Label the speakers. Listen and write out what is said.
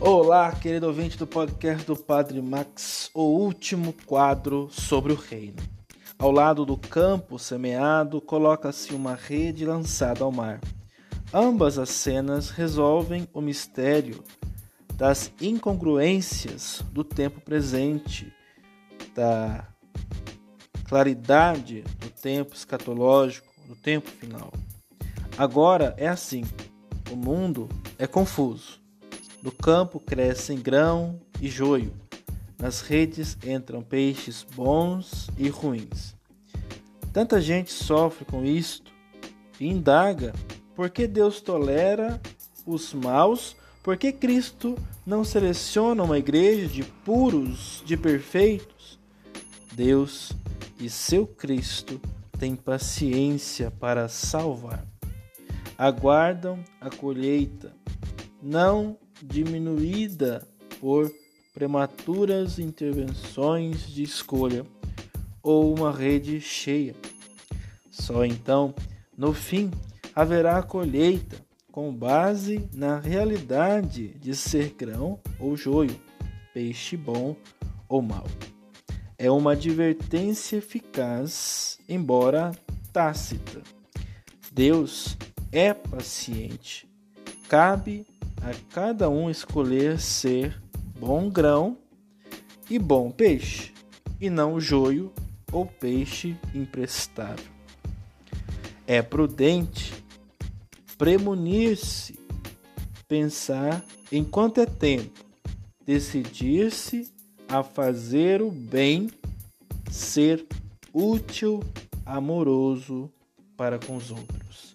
Speaker 1: Olá, querido ouvinte do podcast do Padre Max, o último quadro sobre o reino. Ao lado do campo semeado, coloca-se uma rede lançada ao mar. Ambas as cenas resolvem o mistério das incongruências do tempo presente, da claridade do tempo escatológico, do tempo final. Agora é assim: o mundo é confuso. No campo crescem grão e joio. Nas redes entram peixes bons e ruins. Tanta gente sofre com isto e indaga por que Deus tolera os maus, por que Cristo não seleciona uma igreja de puros, de perfeitos. Deus e seu Cristo têm paciência para salvar. Aguardam a colheita, não diminuída por prematuras intervenções de escolha ou uma rede cheia. Só então, no fim, haverá colheita com base na realidade de ser grão ou joio, peixe bom ou mau. É uma advertência eficaz, embora tácita. Deus é paciente. Cabe a cada um escolher ser bom grão e bom peixe, e não joio ou peixe imprestável. É prudente premunir-se, pensar enquanto é tempo, decidir-se a fazer o bem, ser útil, amoroso para com os outros.